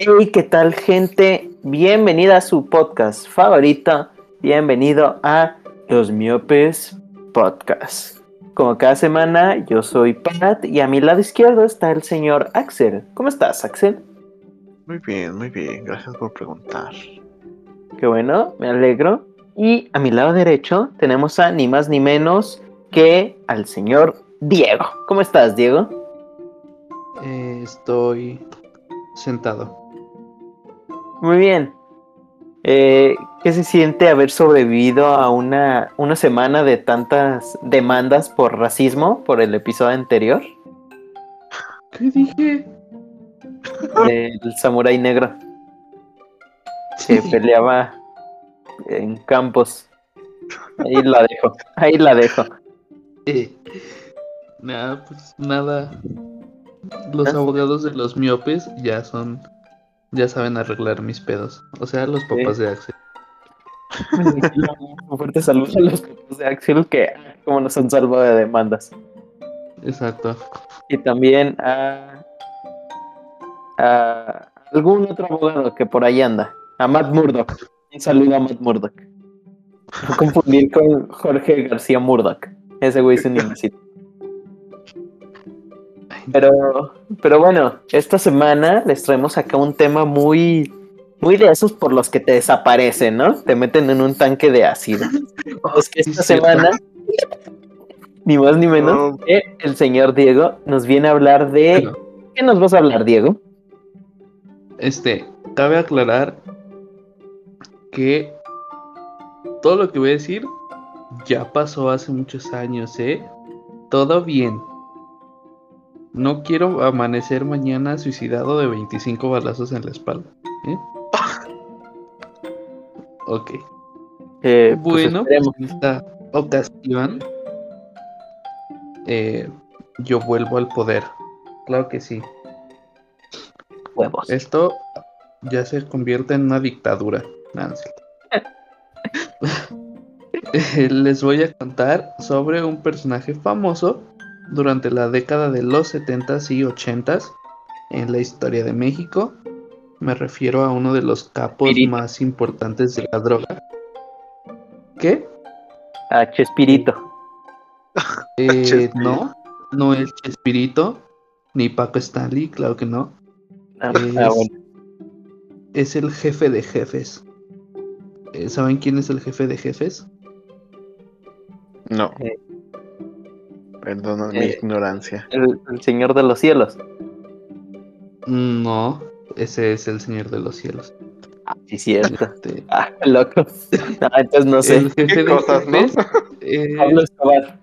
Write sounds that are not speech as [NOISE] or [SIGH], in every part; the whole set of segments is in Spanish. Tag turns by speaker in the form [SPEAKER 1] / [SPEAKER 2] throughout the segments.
[SPEAKER 1] Hey, ¿qué tal gente? Bienvenida a su podcast favorito. Bienvenido a Los Miopes Podcast. Como cada semana, yo soy Pat y a mi lado izquierdo está el señor Axel. ¿Cómo estás, Axel?
[SPEAKER 2] Muy bien, muy bien. Gracias por preguntar.
[SPEAKER 1] Qué bueno, me alegro. Y a mi lado derecho tenemos a ni más ni menos que al señor Diego. ¿Cómo estás, Diego?
[SPEAKER 3] Eh, estoy sentado.
[SPEAKER 1] Muy bien. Eh, ¿Qué se siente haber sobrevivido a una, una semana de tantas demandas por racismo por el episodio anterior?
[SPEAKER 3] ¿Qué dije?
[SPEAKER 1] Del samurái negro que peleaba en campos. Ahí la dejo, ahí la dejo.
[SPEAKER 3] Eh, nada, pues nada. Los abogados de los miopes ya son. Ya saben arreglar mis pedos. O sea, los papás de Axel. [LAUGHS]
[SPEAKER 1] Un fuerte saludo a los papás de Axel que como nos han salvado de demandas.
[SPEAKER 3] Exacto.
[SPEAKER 1] Y también a, a algún otro abogado que por ahí anda. A Matt Murdock. Un saludo a Matt Murdock. No confundir con Jorge García Murdock. Ese güey es un imbécil. Pero, pero bueno, esta semana les traemos acá un tema muy, muy de esos por los que te desaparecen, ¿no? Te meten en un tanque de ácido. Que esta semana, ni más ni menos,
[SPEAKER 2] No.
[SPEAKER 1] que el señor Diego nos viene a hablar de. ¿Qué nos vas a hablar, Diego?
[SPEAKER 3] este, cabe aclarar que todo lo que voy a decir ya pasó hace muchos años, ¿eh? Todo bien. No quiero amanecer mañana suicidado de 25 balazos en la espalda. ¿eh? [LAUGHS] Ok.
[SPEAKER 1] Eh, pues
[SPEAKER 3] Bueno, pues en esta ocasión eh, yo vuelvo al poder. Claro que sí.
[SPEAKER 1] huevos.
[SPEAKER 3] Esto ya se convierte en una dictadura. [LAUGHS] [LAUGHS] Les voy a contar sobre un personaje famoso durante la década de los 70s y 80s en la historia de México. Me refiero a uno de los capos
[SPEAKER 1] Pirito.
[SPEAKER 3] más importantes de la droga. ¿Qué?
[SPEAKER 1] A Chespirito.
[SPEAKER 3] Eh, [LAUGHS]
[SPEAKER 2] Chespirito.
[SPEAKER 3] no, no es Chespirito, ni Paco Stanley, claro que no.
[SPEAKER 1] Ah,
[SPEAKER 3] Es-
[SPEAKER 1] ah, bueno.
[SPEAKER 3] Es el jefe de jefes. Eh, ¿Saben quién es el jefe de jefes?
[SPEAKER 2] No.
[SPEAKER 1] Eh.
[SPEAKER 2] Perdona mi
[SPEAKER 1] Eh.
[SPEAKER 2] ignorancia.
[SPEAKER 1] El, el señor de los cielos.
[SPEAKER 3] No, ese es el Señor de los Cielos.
[SPEAKER 1] Sí, cierto. [LAUGHS]
[SPEAKER 3] Este,
[SPEAKER 1] Ah, loco. [LAUGHS] Ah, entonces no sé.
[SPEAKER 3] el jefe
[SPEAKER 2] ¿Qué
[SPEAKER 3] de
[SPEAKER 2] cosas, no? [LAUGHS]
[SPEAKER 3] eh,
[SPEAKER 1] Pablo Escobar.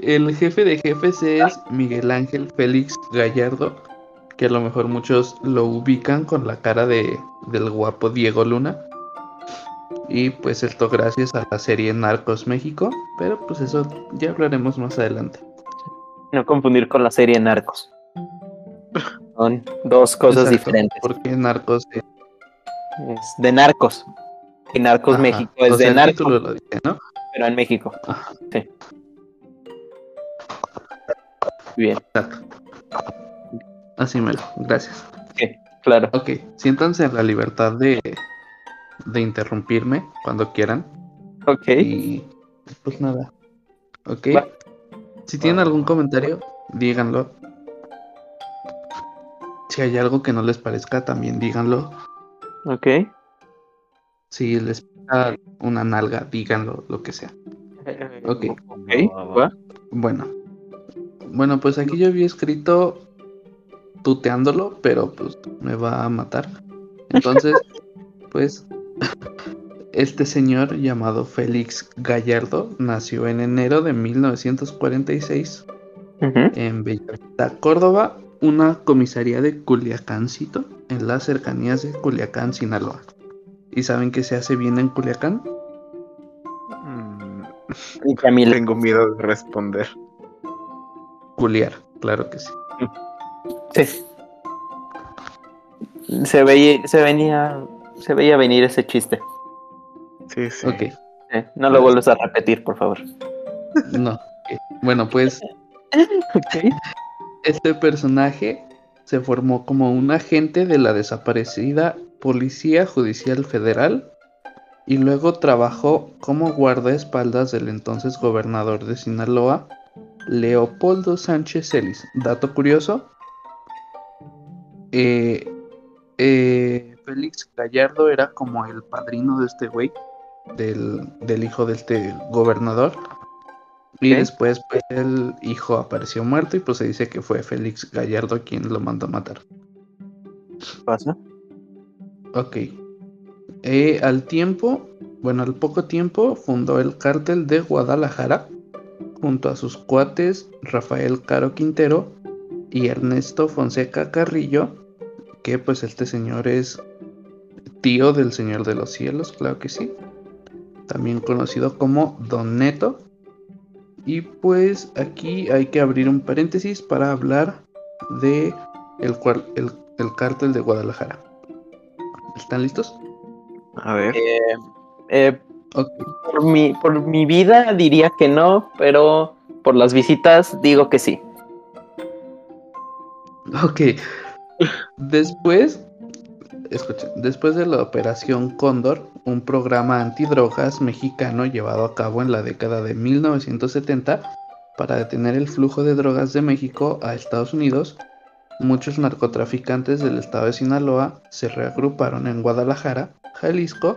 [SPEAKER 3] el jefe de jefes es Miguel Ángel Félix Gallardo, que a lo mejor muchos lo ubican con la cara de, del guapo Diego Luna. Y pues esto gracias a la serie Narcos México, pero pues eso ya hablaremos más adelante.
[SPEAKER 1] No confundir con la serie Narcos. Son dos cosas
[SPEAKER 3] Exacto,
[SPEAKER 1] diferentes.
[SPEAKER 3] Porque Narcos es
[SPEAKER 1] Es de Narcos. Y Narcos
[SPEAKER 3] Ajá,
[SPEAKER 1] México es de Narcos,
[SPEAKER 3] lo
[SPEAKER 1] pero en México.
[SPEAKER 3] Ajá,
[SPEAKER 1] Bien,
[SPEAKER 3] exacto. Así mero, gracias.
[SPEAKER 1] claro.
[SPEAKER 3] Ok, siéntanse en la libertad de, de interrumpirme cuando quieran.
[SPEAKER 1] Ok.
[SPEAKER 3] Y pues nada. Ok.
[SPEAKER 1] Va.
[SPEAKER 3] Si tienen algún comentario, díganlo. Si hay algo que no les parezca, también díganlo.
[SPEAKER 1] Ok.
[SPEAKER 3] Si les da una nalga, díganlo, lo que sea. Ok.
[SPEAKER 1] Ok. va.
[SPEAKER 3] Bueno. Bueno, pues aquí yo había escrito tuteándolo, pero pues me va a matar. Entonces, [LAUGHS] pues este señor llamado Félix Gallardo nació en enero de 1946
[SPEAKER 1] Ujú.
[SPEAKER 3] en Bellavista, Córdoba, una comisaría de Culiacancito en las cercanías de Culiacán, Sinaloa. ¿Y saben qué se hace bien en Culiacán?
[SPEAKER 2] Mm,
[SPEAKER 1] Y Camila.
[SPEAKER 2] Tengo miedo de responder.
[SPEAKER 3] Culiar, claro que sí.
[SPEAKER 1] Sí. Se veía, se venía, se veía venir ese chiste.
[SPEAKER 2] Sí, sí.
[SPEAKER 3] Ok.
[SPEAKER 1] Eh, no lo vuelvas a repetir, por favor.
[SPEAKER 3] No. Bueno, pues [LAUGHS]
[SPEAKER 1] Ok.
[SPEAKER 3] este personaje se formó como un agente de la desaparecida Policía Judicial Federal y luego trabajó como guardaespaldas del entonces gobernador de Sinaloa, Leopoldo Sánchez Celis. Dato curioso, eh, eh, Félix Gallardo era como el padrino de este güey, del, del hijo de este gobernador. Y después pues, el hijo apareció muerto y pues se dice que fue Félix Gallardo quien lo mandó a matar.
[SPEAKER 1] pasa?
[SPEAKER 3] Ok. Eh, al tiempo, bueno, al poco tiempo fundó el cártel de Guadalajara junto a sus cuates Rafael Caro Quintero y Ernesto Fonseca Carrillo, que pues este señor es tío del Señor de los Cielos, claro que sí. También conocido como Don Neto. Y pues aquí hay que abrir un paréntesis para hablar de el, cual- el, el cártel de Guadalajara. ¿Están listos?
[SPEAKER 2] A ver.
[SPEAKER 1] Eh, eh, por, mi, por mi vida diría que no, pero por las visitas digo que sí.
[SPEAKER 3] Ok. Después, escuchen, después de la Operación Cóndor, un programa antidrogas mexicano llevado a cabo en la década de 1970 para detener el flujo de drogas de México a Estados Unidos, muchos narcotraficantes del estado de Sinaloa se reagruparon en Guadalajara, Jalisco,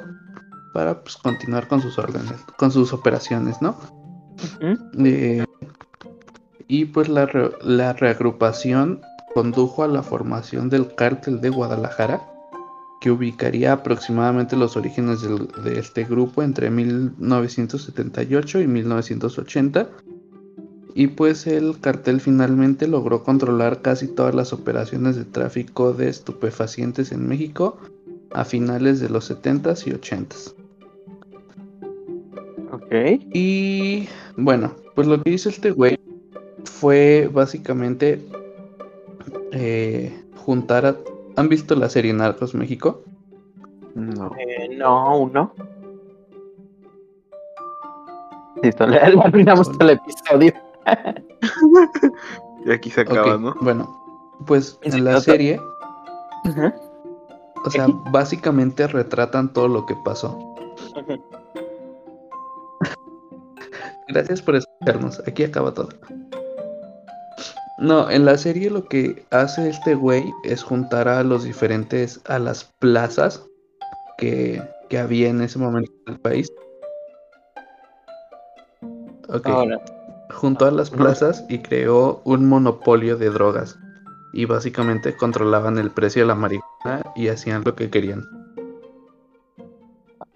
[SPEAKER 3] para pues, continuar con sus órdenes, con sus operaciones, ¿no? Eh, y pues la, re- la reagrupación condujo a la formación del cártel de Guadalajara, que ubicaría aproximadamente los orígenes del- de este grupo entre 1978 y 1980. Y pues el cartel finalmente logró controlar casi todas las operaciones de tráfico de estupefacientes en México a finales de los 70s y 80s.
[SPEAKER 1] Ok.
[SPEAKER 3] Y bueno, pues lo que hizo este güey fue básicamente eh, juntar a... ¿Han visto la serie Narcos México?
[SPEAKER 2] No.
[SPEAKER 1] Eh, no, uno. Listo, [LAUGHS] le, arruinamos todo el episodio. [LAUGHS]
[SPEAKER 2] Y aquí se acaba, ¿no?
[SPEAKER 3] Bueno, pues
[SPEAKER 1] ¿En
[SPEAKER 3] la serie, o sea, básicamente retratan todo lo que pasó. Gracias por escucharnos. Aquí acaba todo. No, en la serie lo que hace este güey es juntar a los diferentes, a las plazas que, que había en ese momento en el país. Ok,
[SPEAKER 1] Ahora,
[SPEAKER 3] juntó a las plazas y creó un monopolio de drogas. Y básicamente controlaban el precio de la marihuana y hacían lo que querían.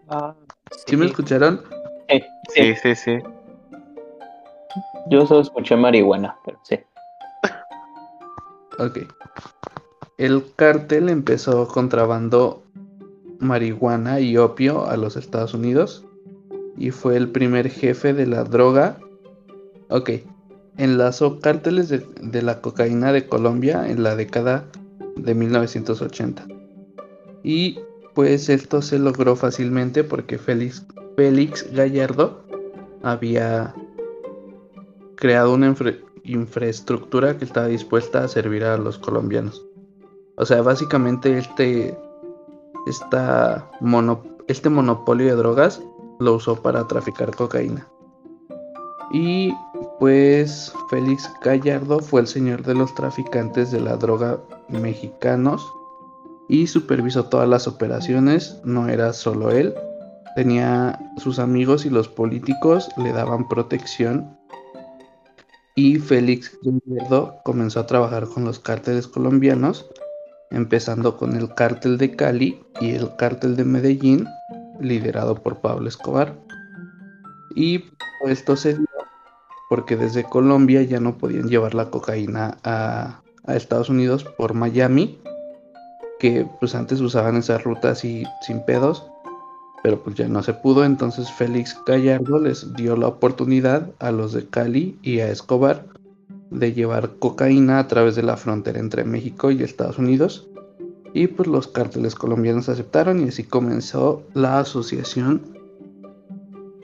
[SPEAKER 1] ah,
[SPEAKER 3] ¿Sí me escucharon?
[SPEAKER 1] Sí, sí,
[SPEAKER 2] sí.
[SPEAKER 1] Yo solo escuché marihuana, pero sí.
[SPEAKER 3] Ok. El cártel empezó contrabando marihuana y opio a los Estados Unidos y fue el primer jefe de la droga. Ok. Enlazó cárteles de, de la cocaína de Colombia en la década de 1980. Y pues esto se logró fácilmente porque Félix, Félix Gallardo había creado una infraestructura que estaba dispuesta a servir a los colombianos. O sea, básicamente este, este monopolio de drogas lo usó para traficar cocaína. Y pues Félix Gallardo fue el señor de los traficantes de la droga mexicanos y supervisó todas las operaciones, no era solo él, tenía sus amigos y los políticos le daban protección y Félix Gallardo comenzó a trabajar con los cárteles colombianos, empezando con el cártel de Cali y el cártel de Medellín, liderado por Pablo Escobar. Y esto se dio porque desde Colombia ya no podían llevar la cocaína a, Estados Unidos por Miami, que pues antes usaban esas rutas y sin pedos, pero pues ya no se pudo, entonces Félix Gallardo les dio la oportunidad a los de Cali y a Escobar de llevar cocaína a través de la frontera entre México y Estados Unidos. Y pues los cárteles colombianos aceptaron y así comenzó la asociación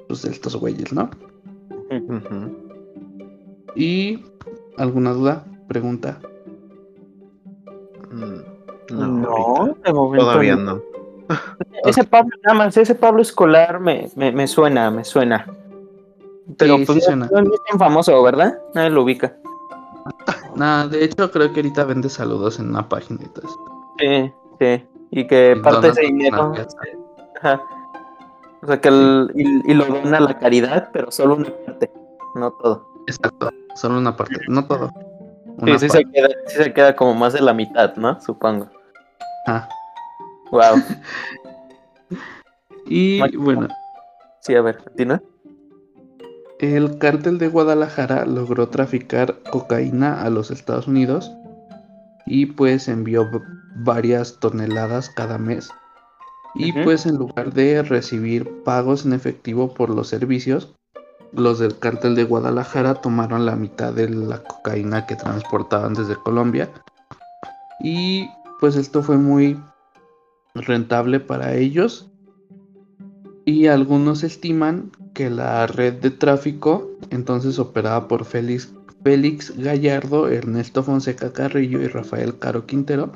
[SPEAKER 3] pues, de estos güeyes, ¿no? Y alguna duda, pregunta.
[SPEAKER 1] No, de momento
[SPEAKER 2] Todavía
[SPEAKER 1] no.
[SPEAKER 2] no. [LAUGHS]
[SPEAKER 1] Ese Pablo, nada más, ese Pablo Escolar me, me, me suena, me suena. Pero
[SPEAKER 3] Sí,
[SPEAKER 1] pues
[SPEAKER 3] sí
[SPEAKER 1] no,
[SPEAKER 3] suena.
[SPEAKER 1] no es tan famoso, ¿verdad? Nadie lo ubica. [LAUGHS]
[SPEAKER 3] Nah, de hecho creo que ahorita vende saludos en una página y todo eso.
[SPEAKER 1] Sí, sí. Y que parte de ese dinero. Ajá. O sea, que el, y, y lo dona a la caridad, pero solo una parte, no todo.
[SPEAKER 3] Exacto, solo una parte, no todo.
[SPEAKER 1] Sí,
[SPEAKER 3] Una
[SPEAKER 1] sí,
[SPEAKER 3] parte.
[SPEAKER 1] se queda, sí se queda como más de la mitad, ¿no? Supongo.
[SPEAKER 3] Ajá.
[SPEAKER 1] Wow.
[SPEAKER 3] Y bueno,
[SPEAKER 1] Sí, a ver, continúa.
[SPEAKER 3] el cártel de Guadalajara logró traficar cocaína a los Estados Unidos y pues envió varias toneladas cada mes. Y pues en lugar de recibir pagos en efectivo por los servicios, los del cártel de Guadalajara tomaron la mitad de la cocaína que transportaban desde Colombia. Y pues esto fue muy rentable para ellos. Y algunos estiman que la red de tráfico, entonces operada por Félix, Félix Gallardo, Ernesto Fonseca Carrillo y Rafael Caro Quintero,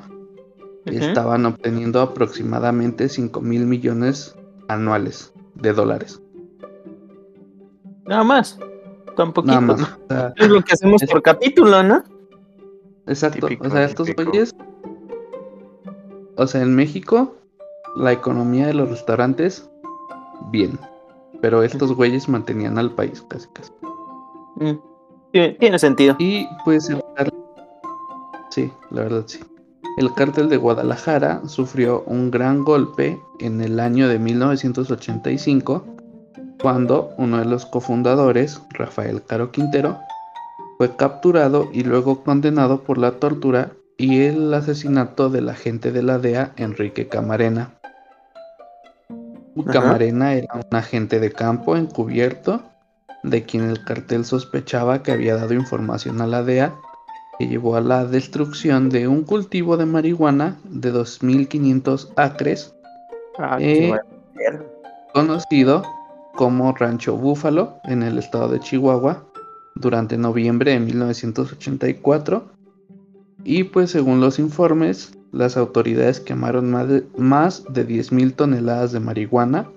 [SPEAKER 3] estaban obteniendo aproximadamente 5 mil millones anuales de dólares.
[SPEAKER 1] Nada más. Tan poquito.
[SPEAKER 3] Nada más.
[SPEAKER 1] ¿no?
[SPEAKER 3] O sea,
[SPEAKER 1] Es lo que hacemos
[SPEAKER 3] Es-
[SPEAKER 1] por capítulo, ¿no?
[SPEAKER 3] exacto.
[SPEAKER 2] Típico,
[SPEAKER 3] o sea, estos güeyes. O sea, en México, la economía de los restaurantes, bien. Pero estos güeyes mantenían al país casi casi.
[SPEAKER 1] Mm. Sí, tiene sentido.
[SPEAKER 3] Y pues el Sí, la verdad sí. El cártel de Guadalajara sufrió un gran golpe en el año de 1985 cuando uno de los cofundadores, Rafael Caro Quintero, fue capturado y luego condenado por la tortura y el asesinato del agente de la DEA, Enrique Camarena.
[SPEAKER 1] Ajá.
[SPEAKER 3] Camarena era un agente de campo encubierto de quien el cartel sospechaba que había dado información a la DEA que llevó a la destrucción de un cultivo de marihuana de 2.500 acres
[SPEAKER 1] Ah,
[SPEAKER 3] Eh, conocido como Rancho Búfalo en el estado de Chihuahua durante noviembre de 1984 y pues según los informes las autoridades quemaron más de, más de 10.000 toneladas de marihuana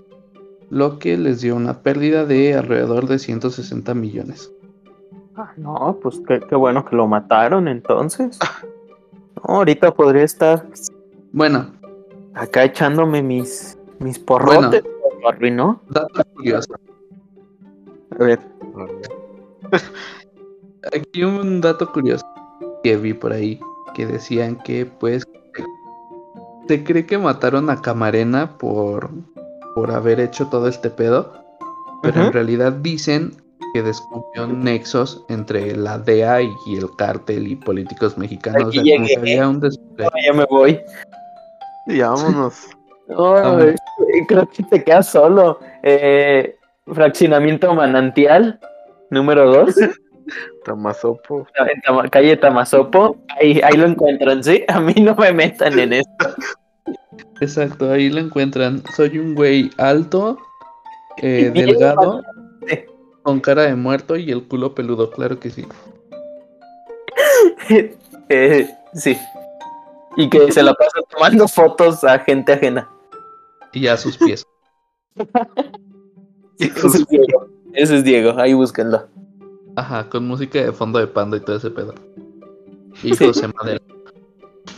[SPEAKER 3] lo que les dio una pérdida de alrededor de 160 millones.
[SPEAKER 1] Ah, no, pues qué, qué bueno que lo mataron entonces. No, ahorita podría estar
[SPEAKER 3] Bueno,
[SPEAKER 1] acá echándome mis, mis porrotes. Lo arruinó.
[SPEAKER 3] dato curioso.
[SPEAKER 1] A ver. [LAUGHS]
[SPEAKER 3] Aquí un dato curioso que vi por ahí que decían que pues se cree que mataron a Camarena por por haber hecho todo este pedo, pero en
[SPEAKER 1] Ujú.
[SPEAKER 3] realidad dicen que descubrió nexos entre la DEA y el cártel y políticos mexicanos, o sea,
[SPEAKER 1] Aquí
[SPEAKER 3] como que había un
[SPEAKER 1] ya me voy.
[SPEAKER 2] Ya vámonos. [LAUGHS]
[SPEAKER 1] Eh, creo que te quedas solo. Eh, fraccionamiento manantial, número 2, [LAUGHS]
[SPEAKER 2] Tamazopo.
[SPEAKER 1] en Tama- calle Tamazopo. Ahí, ahí lo encuentran, ¿sí? A mí no me metan en esto.
[SPEAKER 3] Exacto, ahí lo encuentran. Soy un güey alto, eh, [LAUGHS] delgado, con cara de muerto y el culo peludo, claro que sí. [LAUGHS]
[SPEAKER 1] Eh, sí. Y que se la pasa tomando fotos a gente ajena.
[SPEAKER 3] Y a sus pies. [LAUGHS]
[SPEAKER 1] Ese es Diego. Ese es Diego, ahí búsquenlo.
[SPEAKER 3] Ajá, con música de fondo de panda y todo ese pedo. Y. José Madero.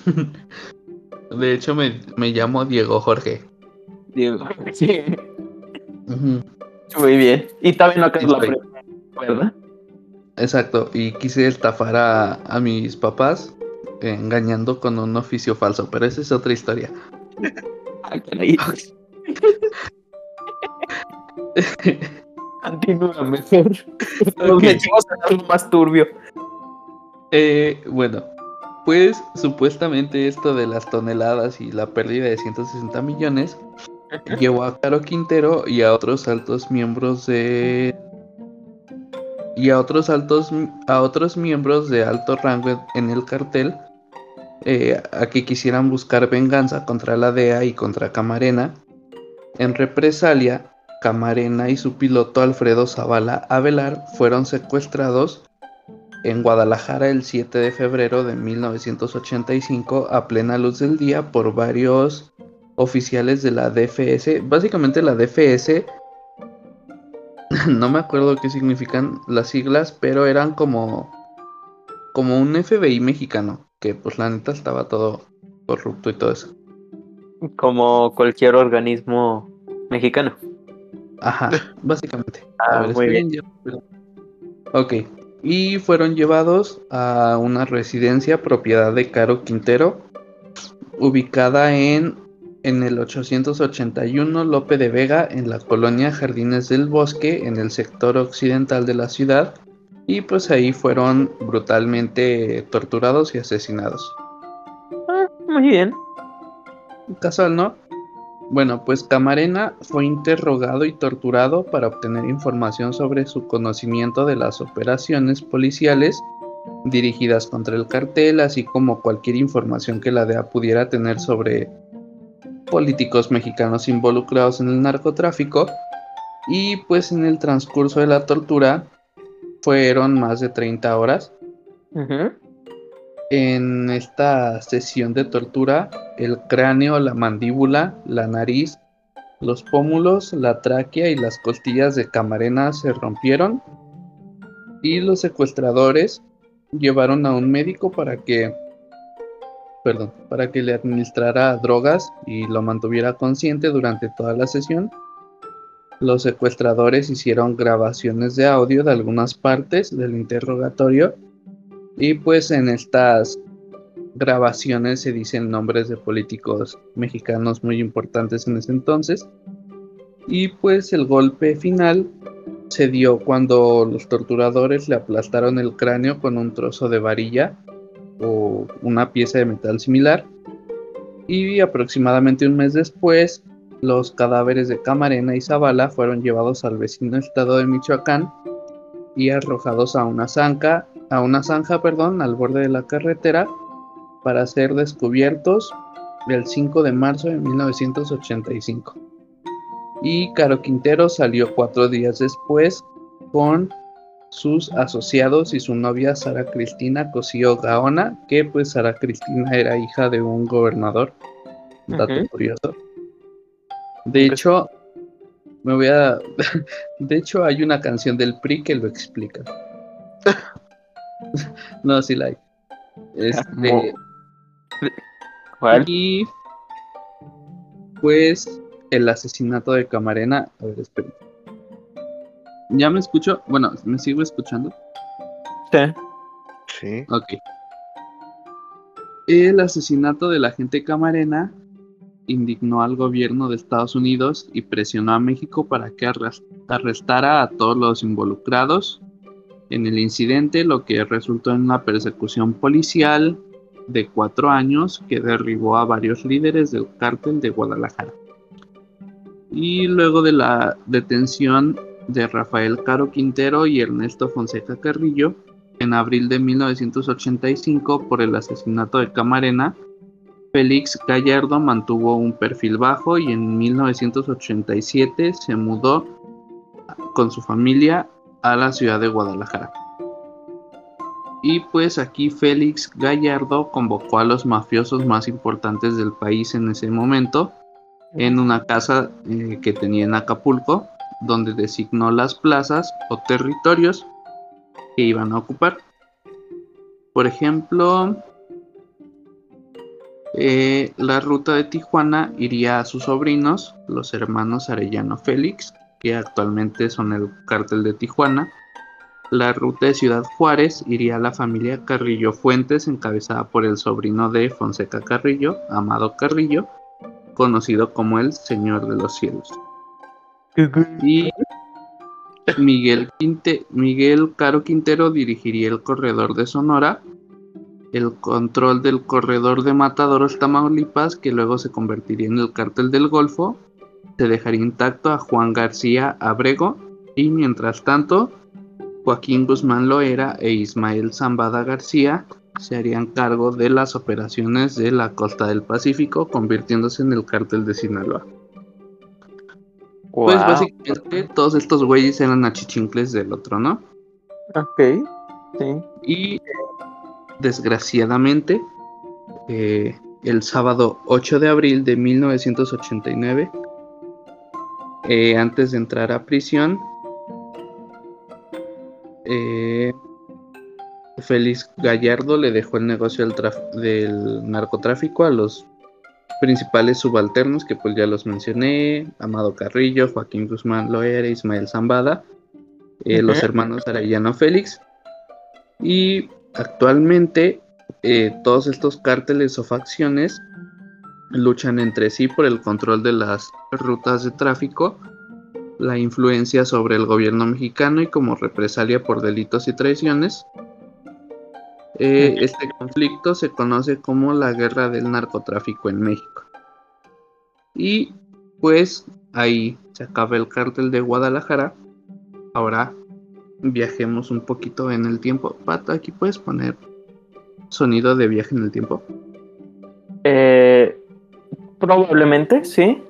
[SPEAKER 3] [LAUGHS] De hecho, me, me llamo Diego Jorge.
[SPEAKER 1] Diego. Sí, muy bien. Y también no acabas la
[SPEAKER 3] Estoy.
[SPEAKER 1] prepa, ¿verdad?
[SPEAKER 3] Exacto, y quise estafar a, a mis papás eh, engañando con un oficio falso, pero esa es otra historia. [LAUGHS] [LAUGHS]
[SPEAKER 1] Continúa mejor. Nos metimos en algo más turbio.
[SPEAKER 3] Eh, bueno, pues supuestamente esto de las toneladas y la pérdida de 160 millones llevó a Caro Quintero y a otros altos miembros de y a otros altos a otros miembros de alto rango en- en el cartel eh, a que quisieran buscar venganza contra la DEA y contra Camarena. En represalia, Camarena y su piloto Alfredo Zavala Avelar fueron secuestrados en Guadalajara el 7 de febrero de 1985 a plena luz del día por varios oficiales de la DFS. Básicamente la DFS, [LAUGHS] no me acuerdo qué significan las siglas, pero eran como, como un FBI mexicano, que pues la neta estaba todo corrupto y todo eso.
[SPEAKER 1] Como cualquier organismo mexicano.
[SPEAKER 3] Ajá, [LAUGHS] básicamente.
[SPEAKER 1] Ah,
[SPEAKER 3] ver,
[SPEAKER 1] muy
[SPEAKER 3] Ok, y fueron llevados a una residencia propiedad de Caro Quintero, ubicada en, en el 881 Lope de Vega, en la colonia Jardines del Bosque, en el sector occidental de la ciudad, y pues ahí fueron brutalmente torturados y asesinados.
[SPEAKER 1] Ah, muy bien.
[SPEAKER 3] Casual, ¿no? Bueno, pues Camarena fue interrogado y torturado para obtener información sobre su conocimiento de las operaciones policiales dirigidas contra el cartel, así como cualquier información que la DEA pudiera tener sobre políticos mexicanos involucrados en el narcotráfico. Y pues en el transcurso de la tortura fueron más de 30 horas.
[SPEAKER 1] Ujú.
[SPEAKER 3] En esta sesión de tortura, el cráneo, la mandíbula, la nariz, los pómulos, la tráquea y las costillas de Camarena se rompieron y los secuestradores llevaron a un médico para que perdón, para que le administrara drogas y lo mantuviera consciente durante toda la sesión. Los secuestradores hicieron grabaciones de audio de algunas partes del interrogatorio y pues en estas grabaciones se dicen nombres de políticos mexicanos muy importantes en ese entonces. Y pues el golpe final se dio cuando los torturadores le aplastaron el cráneo con un trozo de varilla o una pieza de metal similar. Y aproximadamente un mes después, los cadáveres de Camarena y Zavala fueron llevados al vecino estado de Michoacán y arrojados a una zanja, a una zanja, perdón, al borde de la carretera para ser descubiertos el 5 de marzo de 1985. Y Caro Quintero salió cuatro días después con sus asociados y su novia Sara Cristina Cosío Gaona, que pues Sara Cristina era hija de un gobernador. Dato curioso. De hecho, me voy a. [LAUGHS] De hecho, hay una canción del PRI que lo explica. [LAUGHS] [LAUGHS] no, sí la hay. Este,
[SPEAKER 1] ¿Cuál?
[SPEAKER 3] y pues el asesinato de Camarena. A ver, espera. ¿Ya me escucho? Bueno, ¿me sigo escuchando?
[SPEAKER 1] Sí.
[SPEAKER 2] Sí.
[SPEAKER 3] Ok. El asesinato del agente Camarena indignó al gobierno de Estados Unidos y presionó a México para que arrestara a todos los involucrados en el incidente, lo que resultó en una persecución policial de cuatro años que derribó a varios líderes del cártel de Guadalajara. Y luego de la detención de Rafael Caro Quintero y Ernesto Fonseca Carrillo, en abril de 1985 por el asesinato de Camarena, Félix Gallardo mantuvo un perfil bajo y en 1987 se mudó con su familia a la ciudad de Guadalajara. Y pues aquí Félix Gallardo convocó a los mafiosos más importantes del país en ese momento en una casa eh, que tenía en Acapulco, donde designó las plazas o territorios que iban a ocupar. Por ejemplo, eh, la ruta de Tijuana iría a sus sobrinos, los hermanos Arellano Félix, que actualmente son el cártel de Tijuana. La ruta de Ciudad Juárez iría a la familia Carrillo Fuentes, encabezada por el sobrino de Fonseca Carrillo, Amado Carrillo, conocido como el Señor de los Cielos. Y Miguel, Quinte- Miguel Caro Quintero dirigiría el corredor de Sonora, el control del corredor de Matadoros Tamaulipas, que luego se convertiría en el cártel del Golfo, se dejaría intacto a Juan García Abrego, y mientras tanto, Joaquín Guzmán Loera e Ismael Zambada García se harían cargo de las operaciones de la costa del Pacífico, convirtiéndose en el cártel de Sinaloa. Pues básicamente todos estos güeyes eran achichincles del otro, ¿no?
[SPEAKER 1] Ok. Sí.
[SPEAKER 3] Y desgraciadamente, eh, el sábado 8 de abril de 1989, eh, antes de entrar a prisión, eh, Félix Gallardo le dejó el negocio del, narcotráfico a los principales subalternos que pues ya los mencioné, Amado Carrillo, Joaquín Guzmán Loera, Ismael Zambada, eh, los hermanos Arellano Félix. Y actualmente eh, todos estos cárteles o facciones luchan entre sí por el control de las rutas de tráfico, la influencia sobre el gobierno mexicano y como represalia por delitos y traiciones. Eh, este conflicto se conoce como la guerra del narcotráfico en México. Y pues ahí se acaba el cártel de Guadalajara. Ahora viajemos un poquito en el tiempo. Pato, aquí puedes poner sonido de viaje en el tiempo.
[SPEAKER 1] Eh, Probablemente, sí.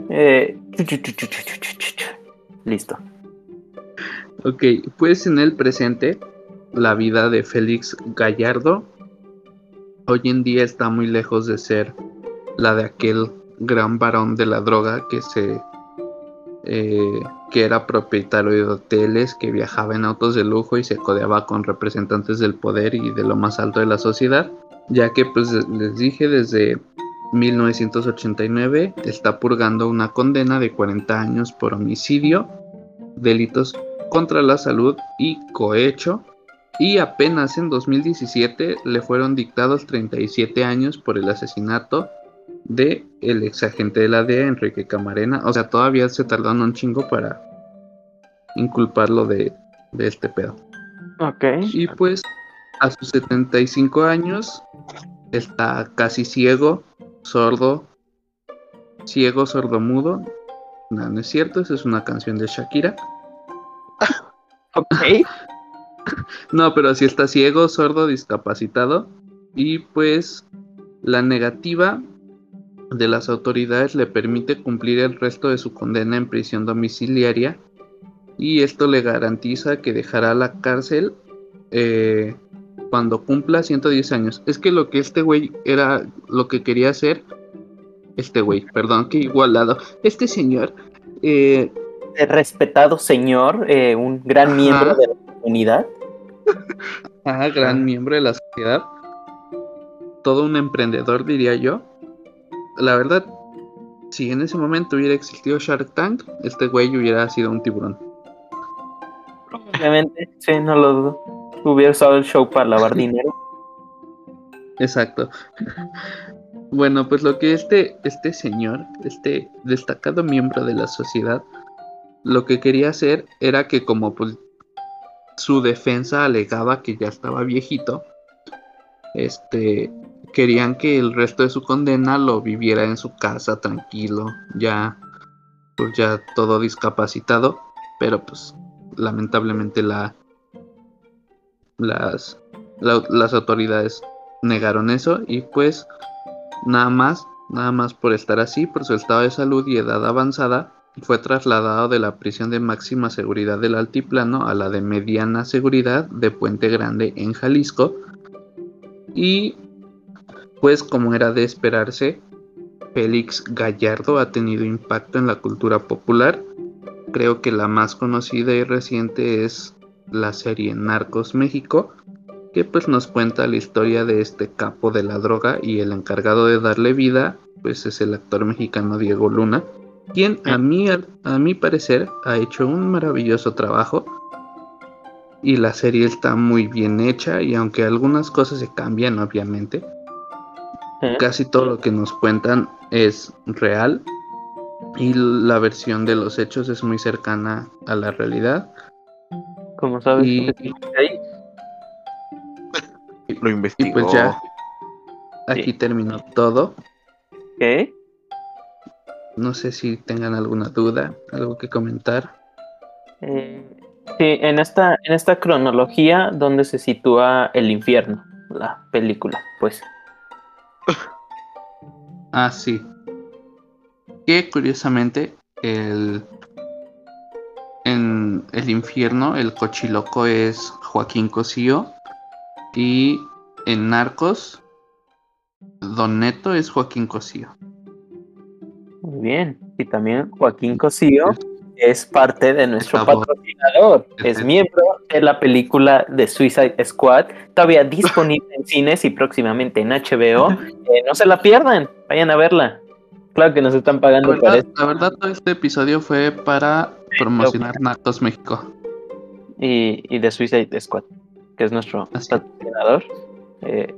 [SPEAKER 1] Listo.
[SPEAKER 3] Ok, pues en el presente, la vida de Félix Gallardo hoy en día está muy lejos de ser la de aquel gran varón de la droga que se eh, que era propietario de hoteles, que viajaba en autos de lujo y se codeaba con representantes del poder y de lo más alto de la sociedad, ya que pues les dije desde 1989 está purgando una condena de 40 años por homicidio, delitos contra la salud y cohecho. Y apenas en 2017 le fueron dictados 37 años por el asesinato de el ex agente de la DEA, Enrique Camarena. O sea, todavía se tardaron un chingo para inculparlo de, de este pedo.
[SPEAKER 1] Ok.
[SPEAKER 3] Y pues a sus 75 años está casi ciego, sordo, ciego, sordo, mudo. No, no es cierto, esa es una canción de Shakira. [LAUGHS]
[SPEAKER 1] Ok. [LAUGHS]
[SPEAKER 3] No, pero sí está ciego, sordo, discapacitado. Y pues la negativa de las autoridades le permite cumplir el resto de su condena en prisión domiciliaria. Y esto le garantiza que dejará la cárcel eh, cuando cumpla 110 años. Es que lo que este güey era, lo que quería hacer, este güey, perdón, que igualado, este señor, eh,
[SPEAKER 1] Respetado señor, eh, un gran
[SPEAKER 3] Ajá.
[SPEAKER 1] miembro de la comunidad. [LAUGHS]
[SPEAKER 3] Ajá, gran miembro de la sociedad. Todo un emprendedor, diría yo. La verdad, si en ese momento hubiera existido Shark Tank, este güey hubiera sido un tiburón.
[SPEAKER 1] Obviamente, sí, no lo dudo. Hubiera usado el show para lavar dinero.
[SPEAKER 3] Exacto. Bueno, pues lo que este, este señor, este destacado miembro de la sociedad, lo que quería hacer era que como pues su defensa alegaba que ya estaba viejito, este querían que el resto de su condena lo viviera en su casa tranquilo, ya pues ya todo discapacitado, pero pues lamentablemente la las la- las autoridades negaron eso y pues nada más nada más por estar así por su estado de salud y edad avanzada fue trasladado de la prisión de máxima seguridad del altiplano a la de mediana seguridad de Puente Grande en Jalisco. Y pues como era de esperarse Félix Gallardo ha tenido impacto en la cultura popular. Creo que la más conocida y reciente es la serie Narcos México que pues nos cuenta la historia de este capo de la droga y el encargado de darle vida pues es el actor mexicano Diego Luna quien a mí a mi parecer ha hecho un maravilloso trabajo y la serie está muy bien hecha y aunque algunas cosas se cambian obviamente
[SPEAKER 1] ¿Eh?
[SPEAKER 3] casi todo lo que nos cuentan es real y la versión de los hechos es muy cercana a la realidad
[SPEAKER 1] Como sabes,
[SPEAKER 3] Y-
[SPEAKER 1] ahí. [LAUGHS]
[SPEAKER 2] Lo investigó.
[SPEAKER 3] y pues ya aquí terminó todo
[SPEAKER 1] ¿Qué?
[SPEAKER 3] No sé si tengan alguna duda, algo que comentar.
[SPEAKER 1] Eh, sí, en esta, en esta cronología donde se sitúa el infierno, la película, pues. [LAUGHS]
[SPEAKER 3] Ah, sí. Que curiosamente el en el infierno el cochiloco es Joaquín Cosío Y en Narcos, Don Neto es Joaquín Cosío.
[SPEAKER 1] Muy bien. Y también Joaquín Cosío es parte de nuestro patrocinador. Es miembro de la película de Suicide Squad, todavía [LAUGHS] disponible en cines y próximamente en HBO. Eh, no se la pierdan, vayan a verla. Claro que nos están
[SPEAKER 3] La
[SPEAKER 1] pagando por
[SPEAKER 3] verdad,
[SPEAKER 1] esto.
[SPEAKER 3] la verdad, todo este episodio fue para [LAUGHS] promocionar Narcos México.
[SPEAKER 1] Y, y de Suicide Squad, que es nuestro
[SPEAKER 3] Así.
[SPEAKER 1] patrocinador. Eh,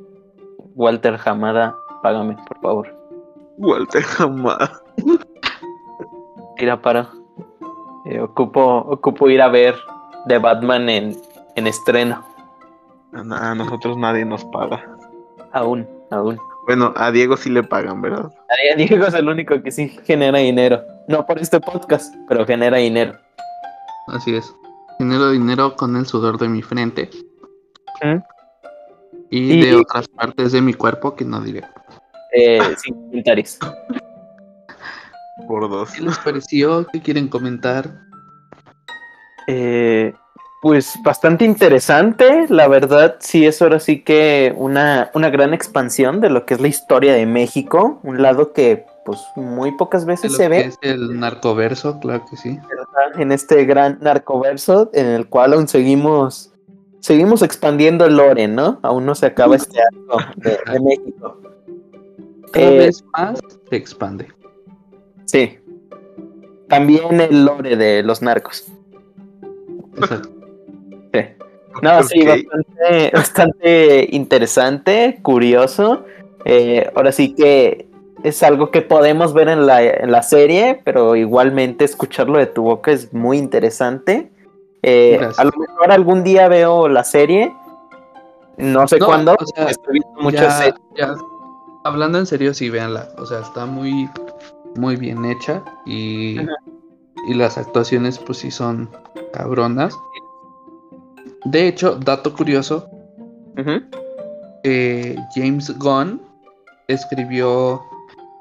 [SPEAKER 1] Walter Hamada, págame, por favor.
[SPEAKER 2] Walter jamás. [LAUGHS]
[SPEAKER 1] Tira para. Eh, ocupo, ocupo ir a ver The Batman en, en estreno.
[SPEAKER 2] A a nosotros nadie nos paga.
[SPEAKER 1] Aún, aún.
[SPEAKER 2] Bueno, a Diego sí le pagan, ¿verdad?
[SPEAKER 1] A Diego es el único que sí genera dinero. No por este podcast, pero genera dinero.
[SPEAKER 3] Así es. Genero dinero con el sudor de mi frente y,
[SPEAKER 1] Y-
[SPEAKER 3] de otras partes de mi cuerpo que no diré.
[SPEAKER 1] Eh, sin comentarios.
[SPEAKER 2] Por dos.
[SPEAKER 3] ¿Qué les pareció? ¿Qué quieren comentar?
[SPEAKER 1] Eh, pues bastante interesante, la verdad, sí es ahora sí que una, una gran expansión de lo que es la historia de México, un lado que pues muy pocas veces
[SPEAKER 3] lo
[SPEAKER 1] se
[SPEAKER 3] que
[SPEAKER 1] ve
[SPEAKER 3] es el narcoverso, claro que sí.
[SPEAKER 1] en este gran narcoverso en el cual aún seguimos seguimos expandiendo el lore, ¿no? Aún no se acaba este arco de, de México.
[SPEAKER 3] Cada
[SPEAKER 1] Eh,
[SPEAKER 3] vez más se expande.
[SPEAKER 1] Sí. También el lore de los narcos.
[SPEAKER 3] Exacto.
[SPEAKER 1] No, sí, bastante, bastante interesante, curioso. Eh, ahora sí que es algo que podemos ver en la, en la serie, pero igualmente escucharlo de tu boca es muy interesante. Eh, a lo mejor algún día veo la serie, no sé
[SPEAKER 3] No,
[SPEAKER 1] cuándo,
[SPEAKER 3] o sea,
[SPEAKER 1] estoy viendo muchas
[SPEAKER 3] ya,
[SPEAKER 1] series.
[SPEAKER 3] ya, hablando en serio, sí, véanla. O sea, está muy, muy bien hecha y, y las actuaciones, pues sí, son cabronas. De hecho, dato curioso, eh, James Gunn escribió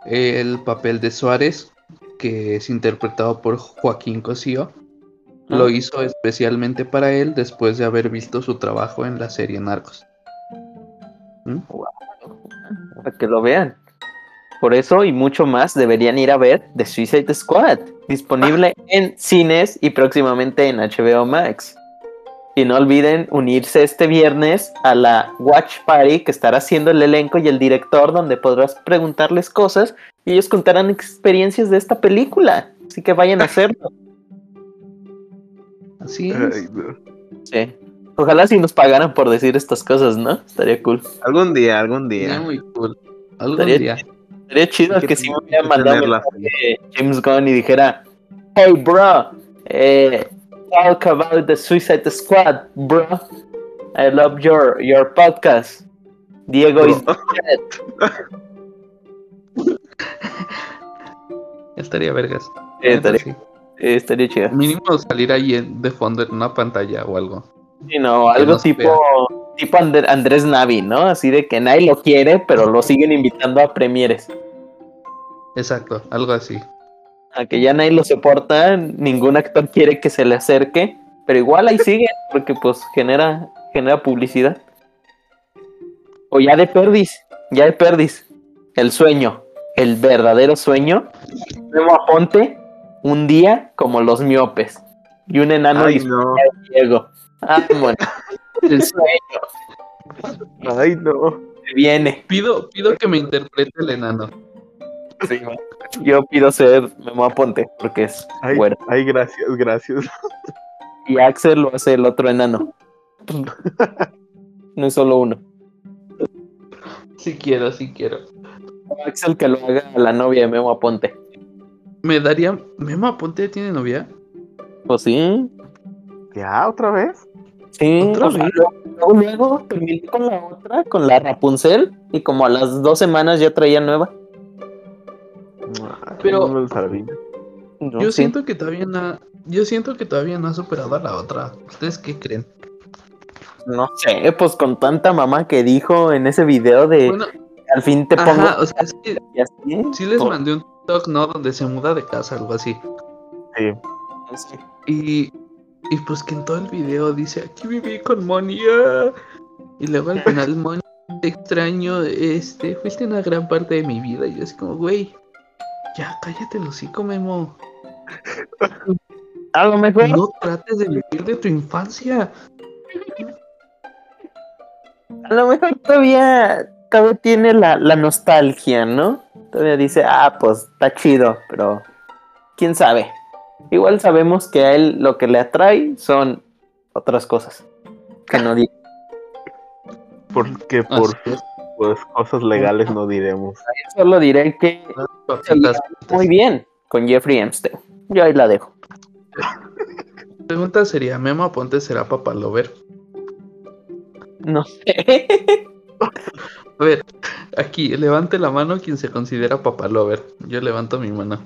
[SPEAKER 3] el papel de Suárez, que es interpretado por Joaquín Cosío. Lo
[SPEAKER 1] Ah.
[SPEAKER 3] hizo especialmente para él después de haber visto su trabajo en la serie Narcos. ¿Mm?
[SPEAKER 1] para que lo vean. Por eso y mucho más deberían ir a ver The Suicide Squad, disponible en cines y próximamente en HBO Max. Y no olviden unirse este viernes a la Watch Party que estará haciendo el elenco y el director, donde podrás preguntarles cosas y ellos contarán experiencias de esta película. Así que vayan a hacerlo.
[SPEAKER 3] Así es.
[SPEAKER 1] Sí. Ojalá si nos pagaran por decir estas cosas, ¿no? Estaría cool.
[SPEAKER 2] Algún día, algún
[SPEAKER 3] Sería
[SPEAKER 2] día.
[SPEAKER 3] muy cool. Algún
[SPEAKER 1] Estaría
[SPEAKER 3] día.
[SPEAKER 1] Sería chido
[SPEAKER 2] Hay que
[SPEAKER 1] que si me
[SPEAKER 2] tener-
[SPEAKER 1] hubiera
[SPEAKER 2] que
[SPEAKER 1] mandado James Gunn y dijera, hey bro, eh, talk about the Suicide Squad, bro. I love your your podcast. Diego is dead. [LAUGHS]
[SPEAKER 3] Estaría vergas.
[SPEAKER 1] Sí, estaría,
[SPEAKER 3] Sí.
[SPEAKER 1] estaría chido.
[SPEAKER 3] Mínimo salir ahí de fondo en una pantalla o algo.
[SPEAKER 1] Sí, no, algo tipo, tipo Andrés Navi, ¿no? Así de que nadie lo quiere, pero lo siguen invitando a premieres.
[SPEAKER 3] Exacto, algo así.
[SPEAKER 1] A que ya nadie lo soporta, ningún actor quiere que se le acerque, pero igual ahí sigue, porque pues genera, genera publicidad. O ya de perdis, ya de perdis. El sueño, el verdadero sueño. Memo Aponte, un día como los miopes. Y un enano
[SPEAKER 2] Ay, no.
[SPEAKER 1] Diego. Vámonos. [LAUGHS] El sueño
[SPEAKER 2] Ay, no.
[SPEAKER 1] se viene.
[SPEAKER 3] Pido, pido que me interprete el enano.
[SPEAKER 1] Yo pido ser Memo Aponte, porque es
[SPEAKER 2] Ay,
[SPEAKER 1] bueno.
[SPEAKER 2] ay, gracias, gracias.
[SPEAKER 1] Y Axel lo hace el otro enano. [LAUGHS] No es solo uno.
[SPEAKER 3] Si quiero, si quiero.
[SPEAKER 1] Axel que lo haga a la novia de Memo Aponte.
[SPEAKER 3] Me daría. ¿Memo Aponte tiene novia?
[SPEAKER 1] Pues sí.
[SPEAKER 2] ¿Ya? ¿Otra vez?
[SPEAKER 1] Sí.
[SPEAKER 3] ¿Otra
[SPEAKER 1] o sea,
[SPEAKER 3] vez?
[SPEAKER 1] luego, luego terminé con la otra, con la Rapunzel. Y como a las dos semanas ya traía nueva.
[SPEAKER 3] Pero-
[SPEAKER 2] no lo sabía.
[SPEAKER 1] No,
[SPEAKER 3] Yo
[SPEAKER 1] sí.
[SPEAKER 3] siento que todavía no. Yo siento que todavía no ha superado a la otra. ¿Ustedes qué creen?
[SPEAKER 1] No sé, pues con tanta mamá que dijo en ese video de
[SPEAKER 3] Bueno,
[SPEAKER 1] al fin te pongo
[SPEAKER 3] ajá, o sea, es que
[SPEAKER 1] y así.
[SPEAKER 3] sí les mandé un TikTok, ¿no? Donde se muda de casa, algo así.
[SPEAKER 2] Sí.
[SPEAKER 3] Y, y pues que en todo el video dice, aquí viví con Moni. ah". Y luego al [LAUGHS] final, Moni, te extraño, este, fuiste una gran parte de mi vida. Y yo así como, güey, ya cállate el hocico, Memo.
[SPEAKER 1] A lo mejor.
[SPEAKER 3] No trates de vivir de tu infancia.
[SPEAKER 1] A lo mejor todavía, todavía tiene la, la nostalgia, ¿no? Todavía dice, ah, pues está chido, pero quién sabe. Igual sabemos que a él lo que le atrae son otras cosas. Que no digo.
[SPEAKER 2] Porque por
[SPEAKER 3] es.
[SPEAKER 2] pues, cosas legales no diremos.
[SPEAKER 1] Solo diré que
[SPEAKER 3] papitas.
[SPEAKER 1] muy bien con Jeffrey Epstein. Yo ahí la dejo.
[SPEAKER 3] La pregunta sería, ¿Memo Aponte será papalover?
[SPEAKER 1] No sé. [LAUGHS]
[SPEAKER 3] A ver, aquí, levante la mano quien se considera papalover. Yo levanto mi mano.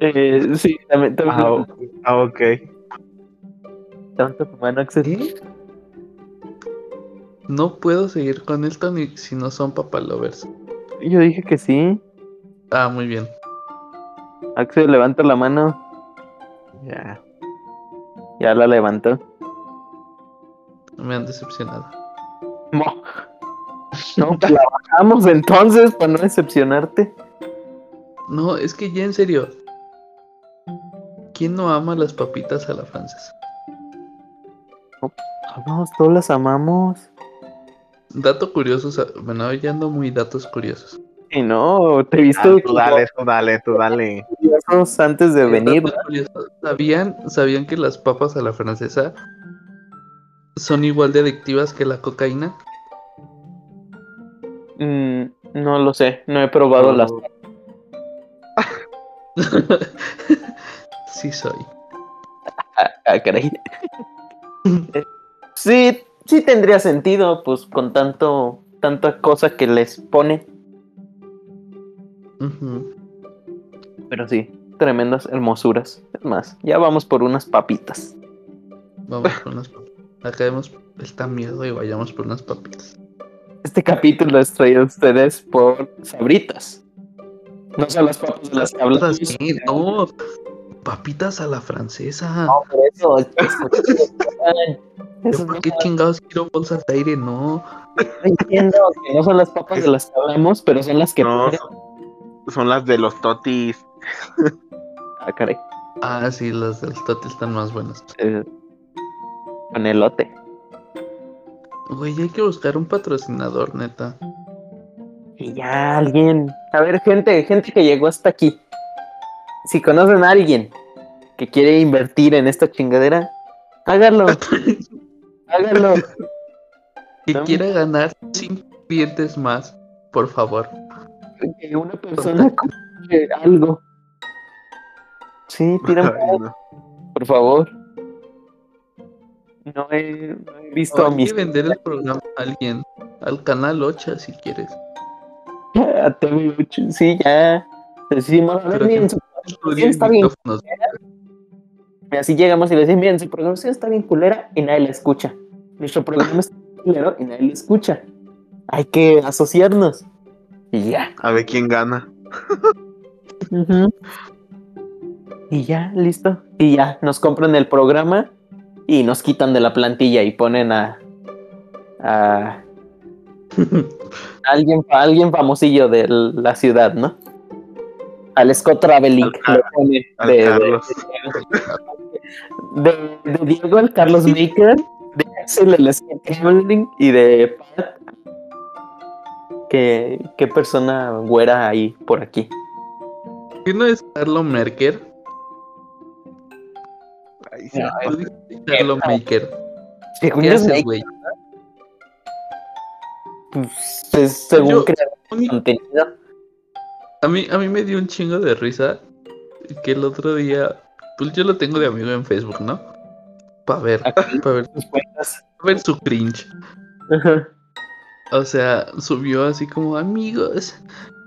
[SPEAKER 1] Eh, sí, también, también
[SPEAKER 2] Ah, ah, ok.
[SPEAKER 1] levanta tu mano, Axel.
[SPEAKER 3] No puedo seguir con esto ni si no son papalovers.
[SPEAKER 1] Yo dije que sí.
[SPEAKER 3] Ah, muy bien.
[SPEAKER 1] Axel, levanta la mano.
[SPEAKER 2] Ya.
[SPEAKER 1] Ya la levantó.
[SPEAKER 3] Me han decepcionado.
[SPEAKER 1] No, no pues la bajamos entonces para no decepcionarte.
[SPEAKER 3] No, es que ya en serio. ¿Quién no ama las papitas a la francesa?
[SPEAKER 1] Vamos, todos las amamos.
[SPEAKER 3] Dato curioso, o sea, bueno, ya ando muy datos curiosos.
[SPEAKER 1] Y no, te he
[SPEAKER 2] Ah,
[SPEAKER 1] visto
[SPEAKER 2] tú dale, tú dale, tú dale.
[SPEAKER 1] antes de venir.
[SPEAKER 3] ¿Sabían, ¿Sabían que las papas a la francesa son igual de adictivas que la cocaína?
[SPEAKER 1] Mm, no lo sé, no he probado las. [LAUGHS]
[SPEAKER 3] sí soy.
[SPEAKER 1] Ah, caray. Eh, [LAUGHS] sí, sí tendría sentido, pues con tanto, tanta cosa que les pone. Pero sí, tremendas hermosuras. Es más, ya vamos por unas papitas.
[SPEAKER 3] Vamos por unas papitas. Acabemos esta miedo y vayamos por unas papitas.
[SPEAKER 1] Este capítulo es traído a ustedes por Sabritas. No son las papas de las que hablamos.
[SPEAKER 3] No. Papitas a la francesa.
[SPEAKER 1] No, por eso. Eso
[SPEAKER 3] ¿Por
[SPEAKER 1] no
[SPEAKER 3] qué chingados quiero bolsas de aire? No.
[SPEAKER 1] entiendo que no son las papas de las que hablamos, pero son las que.
[SPEAKER 2] No, son las de los totis. [LAUGHS]
[SPEAKER 1] Ah, caray.
[SPEAKER 3] Ah, sí, las del Toti están más buenas.
[SPEAKER 1] Eh, Con elote.
[SPEAKER 3] Güey, hay que buscar un patrocinador, neta.
[SPEAKER 1] Y ya alguien. A ver, gente, gente que llegó hasta aquí. Si conocen a alguien que quiere invertir en esta chingadera, háganlo. [LAUGHS] háganlo.
[SPEAKER 3] Que
[SPEAKER 1] No.
[SPEAKER 3] quiera ganar 5 clientes más, por favor.
[SPEAKER 1] Que una persona compre algo. Sí,
[SPEAKER 2] no.
[SPEAKER 1] por favor. No he, no he visto a
[SPEAKER 3] hay
[SPEAKER 1] mis
[SPEAKER 3] que vender el programa a alguien. Al canal 8 si quieres. [LAUGHS]
[SPEAKER 1] a TV8. Sí, ya. Decimos, a ver, miren, su
[SPEAKER 3] Y
[SPEAKER 1] está bien. Así llegamos y le decimos, miren, su programación está bien culera y nadie la escucha. Nuestro programa está bien culero y nadie lo escucha. Hay que asociarnos. Y ya.
[SPEAKER 2] A ver quién gana.
[SPEAKER 1] Y ya, listo. Y ya, nos compran el programa y nos quitan de la plantilla y ponen a. a [LAUGHS] alguien, a alguien famosillo de la ciudad, ¿no? Al Scott Traveling.
[SPEAKER 2] Al-
[SPEAKER 1] lo ponen
[SPEAKER 2] al
[SPEAKER 1] de, de-
[SPEAKER 2] Carlos.
[SPEAKER 1] de- de Diego al Carlos Maker, de Axel el Scott Traveling y de Pat. ¿Qué, qué persona güera hay por aquí?
[SPEAKER 3] ¿Qué no es Carlo Merker?
[SPEAKER 2] Ay, sí.
[SPEAKER 1] No,
[SPEAKER 3] Tú dijiste Carlo Maker.
[SPEAKER 1] Según
[SPEAKER 3] ¿Qué
[SPEAKER 1] yo,
[SPEAKER 3] haces,
[SPEAKER 1] Maker,
[SPEAKER 3] güey?
[SPEAKER 1] pues, es según
[SPEAKER 3] Yo-
[SPEAKER 1] creador de contenido.
[SPEAKER 3] A mí, a mí me dio un chingo de risa que el otro día, pues yo lo tengo de amigo en Facebook, ¿no? Para ver, para ver, pa' ver su cringe.
[SPEAKER 1] Ajá.
[SPEAKER 3] O sea, subió así como amigos.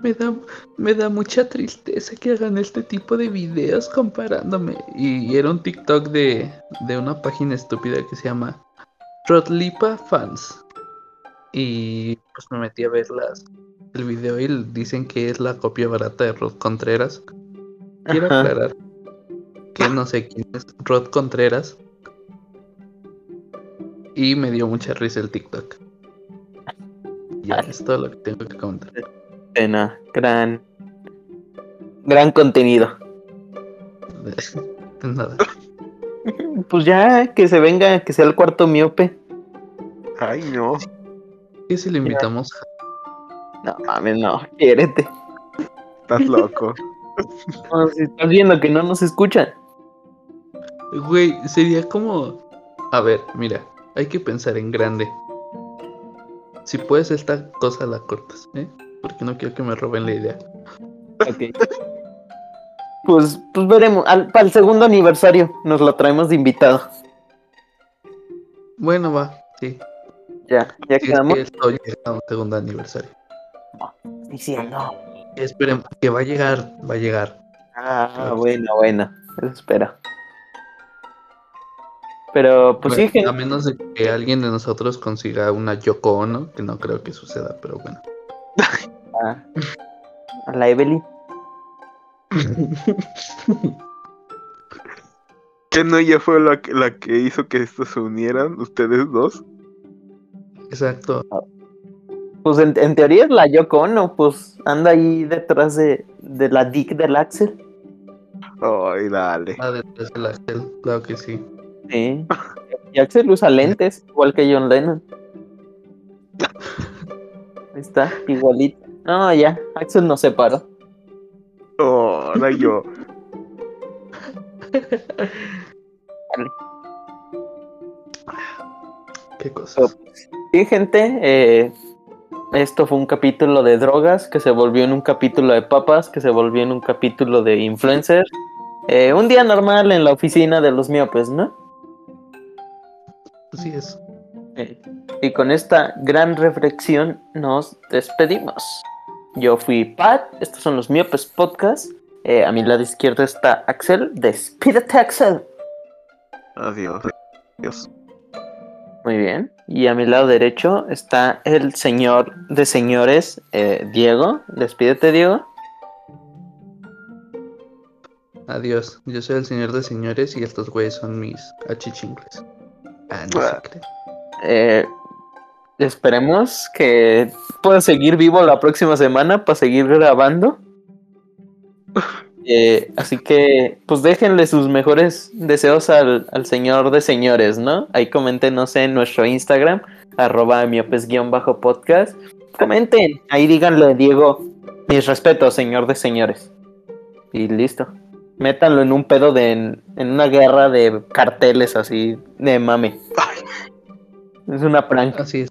[SPEAKER 3] Me da, me da mucha tristeza que hagan este tipo de videos comparándome. Y era un TikTok de, de una página estúpida que se llama Rodlipa Fans. Y pues me metí a ver las, el video y dicen que es la copia barata de Rod Contreras. Quiero
[SPEAKER 1] Ajá.
[SPEAKER 3] aclarar que no sé quién es Rod Contreras. y me dio mucha risa el TikTok. Ya es todo lo que tengo que comentar.
[SPEAKER 1] Pena, gran, gran contenido. [LAUGHS]
[SPEAKER 3] Nada.
[SPEAKER 1] Pues ya, que se venga, que sea el cuarto miope.
[SPEAKER 2] Ay, no.
[SPEAKER 3] ¿Qué si le invitamos?
[SPEAKER 1] No mames, no, quiérete.
[SPEAKER 2] Estás loco. [LAUGHS]
[SPEAKER 1] No, si estás viendo que no nos escuchan.
[SPEAKER 3] Güey, sería como. A ver, mira, hay que pensar en grande. Si puedes esta cosa la cortas, ¿eh? Porque no quiero que me roben la idea.
[SPEAKER 1] Ok. Pues, pues veremos. Al, para el segundo aniversario nos lo traemos de invitado.
[SPEAKER 3] Bueno, va, sí.
[SPEAKER 1] Ya, ya
[SPEAKER 3] Si es
[SPEAKER 1] quedamos.
[SPEAKER 3] que esto llega a un segundo aniversario.
[SPEAKER 1] Diciendo.
[SPEAKER 3] Esperen, que va a llegar, va a llegar.
[SPEAKER 1] Ah, bueno, bueno. Eso espera. Pero, pues sí,
[SPEAKER 3] Bueno,
[SPEAKER 1] que.
[SPEAKER 3] A menos de que alguien de nosotros consiga una Yoko Ono, que no creo que suceda, pero bueno.
[SPEAKER 1] Ah, a la Evelyn. [LAUGHS]
[SPEAKER 2] ¿Qué no ella fue la que, la que hizo que estos se unieran, ustedes dos?
[SPEAKER 3] Exacto.
[SPEAKER 1] Pues en, en teoría es la Yoko Ono, pues anda ahí detrás de, de la Dick del Axel.
[SPEAKER 2] Ay, dale.
[SPEAKER 3] Ah, detrás del Axel, claro que sí.
[SPEAKER 1] Sí. Y Axel usa lentes, igual que John Lennon. Ahí está, igualito. No, ya, Axel nos separó.
[SPEAKER 2] Oh, ahora yo.
[SPEAKER 3] Qué cosas.
[SPEAKER 1] Sí, gente, eh, esto fue un capítulo de drogas que se volvió en un capítulo de papas, que se volvió en un capítulo de influencer. Eh, un día normal en la oficina de los miopes, ¿no?
[SPEAKER 3] Así es.
[SPEAKER 1] Eh, y con esta gran reflexión nos despedimos. Yo fui Pat, estos son los miopes podcast. Eh, a mi lado izquierdo está Axel. Despídete, Axel.
[SPEAKER 2] Adiós. Adiós.
[SPEAKER 1] Muy bien. Y a mi lado derecho está el señor de señores, eh, Diego. Despídete, Diego.
[SPEAKER 3] Adiós. Yo soy el señor de señores y estos güeyes son mis achichincles. Ah, no se
[SPEAKER 2] Ah.
[SPEAKER 1] Eh, esperemos que pueda seguir vivo la próxima semana para seguir grabando. [LAUGHS] Eh, así que, pues déjenle sus mejores deseos al, al señor de señores, ¿no? Ahí coméntenos en nuestro Instagram, arroba miopes-podcast. Comenten, ahí díganle, Diego, mis respetos, señor de señores. Y listo. Métanlo en un pedo de, en, en una guerra de carteles así, de mame. Es una prank.
[SPEAKER 3] Así es.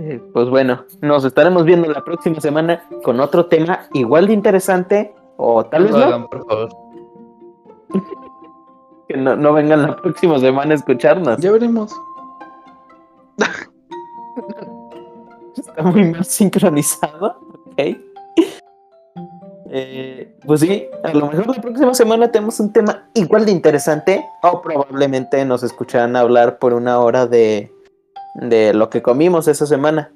[SPEAKER 1] Eh, [LAUGHS] Pues bueno, nos estaremos viendo la próxima semana con otro tema igual de interesante o tal vez
[SPEAKER 3] No lo
[SPEAKER 1] no,
[SPEAKER 3] hagan, por favor. [LAUGHS]
[SPEAKER 1] que no, no vengan la próxima semana a escucharnos.
[SPEAKER 3] Ya veremos. [LAUGHS]
[SPEAKER 1] Está muy mal sincronizado, ok. Eh, pues sí, a lo mejor la próxima semana tenemos un tema igual de interesante o probablemente nos escucharán hablar por una hora de, de lo que comimos esa semana.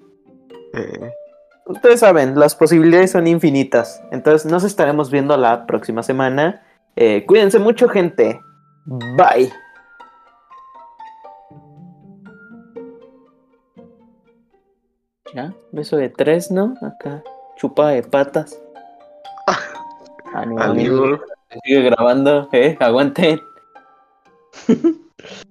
[SPEAKER 2] Eh,
[SPEAKER 1] Ustedes saben, las posibilidades son infinitas. Entonces nos estaremos viendo la próxima semana. Eh, cuídense mucho, gente. Bye. Ya, beso de tres, ¿no? Acá, chupa de patas. [LAUGHS] Ah, amigo.
[SPEAKER 2] amigo.
[SPEAKER 1] Sigue grabando, eh, aguanten. [LAUGHS]